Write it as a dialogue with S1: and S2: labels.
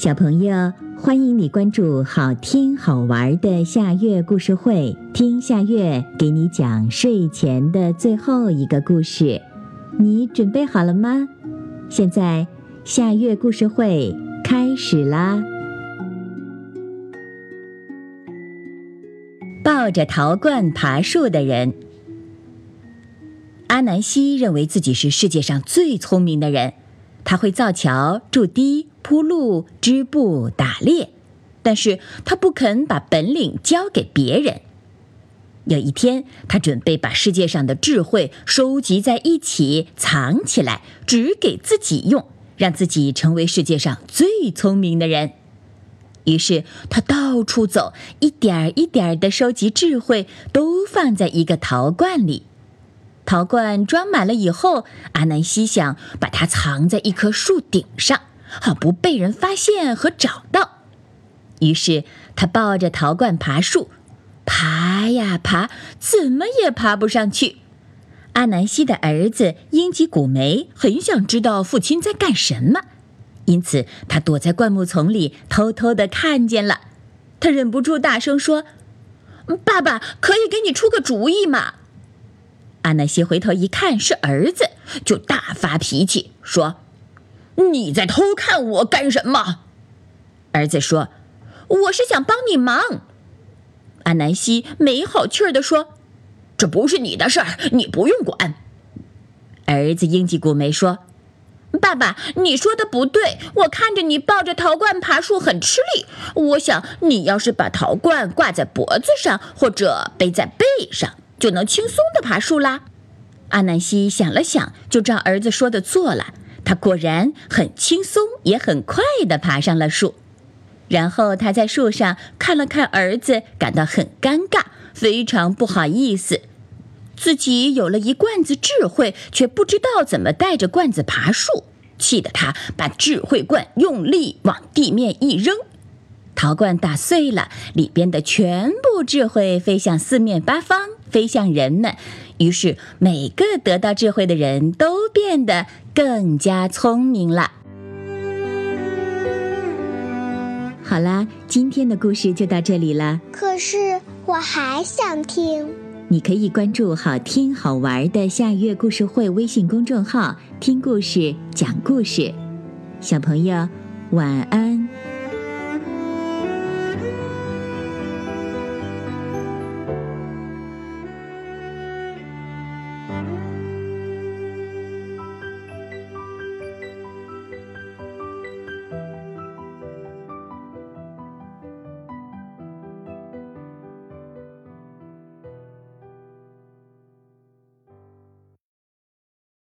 S1: 小朋友，欢迎你关注好听好玩的夏月故事会，听夏月给你讲睡前的最后一个故事。你准备好了吗？现在夏月故事会开始啦！抱着陶罐爬树的人，阿南希认为自己是世界上最聪明的人，他会造桥、筑堤。铺路、织布、打猎，但是他不肯把本领交给别人。有一天，他准备把世界上的智慧收集在一起，藏起来，只给自己用，让自己成为世界上最聪明的人。于是，他到处走，一点一点的收集智慧，都放在一个陶罐里。陶罐装满了以后，阿南希想把它藏在一棵树顶上。好不被人发现和找到，于是他抱着陶罐爬树，爬呀爬，怎么也爬不上去。阿南希的儿子英吉古梅很想知道父亲在干什么，因此他躲在灌木丛里，偷偷的看见了。他忍不住大声说：“爸爸，可以给你出个主意吗？”阿南希回头一看是儿子，就大发脾气说。你在偷看我干什么？儿子说：“我是想帮你忙。”阿南希没好气儿地说：“这不是你的事儿，你不用管。”儿子英吉古梅说：“爸爸，你说的不对。我看着你抱着陶罐爬树很吃力，我想你要是把陶罐挂在脖子上或者背在背上，就能轻松的爬树啦。”阿南希想了想，就照儿子说的做了。他果然很轻松，也很快地爬上了树。然后他在树上看了看儿子，感到很尴尬，非常不好意思。自己有了一罐子智慧，却不知道怎么带着罐子爬树，气得他把智慧罐用力往地面一扔，陶罐打碎了，里边的全部智慧飞向四面八方，飞向人们。于是，每个得到智慧的人都变得更加聪明了。好啦，今天的故事就到这里了。
S2: 可是我还想听。
S1: 你可以关注“好听好玩的夏月故事会”微信公众号，听故事，讲故事。小朋友，晚安。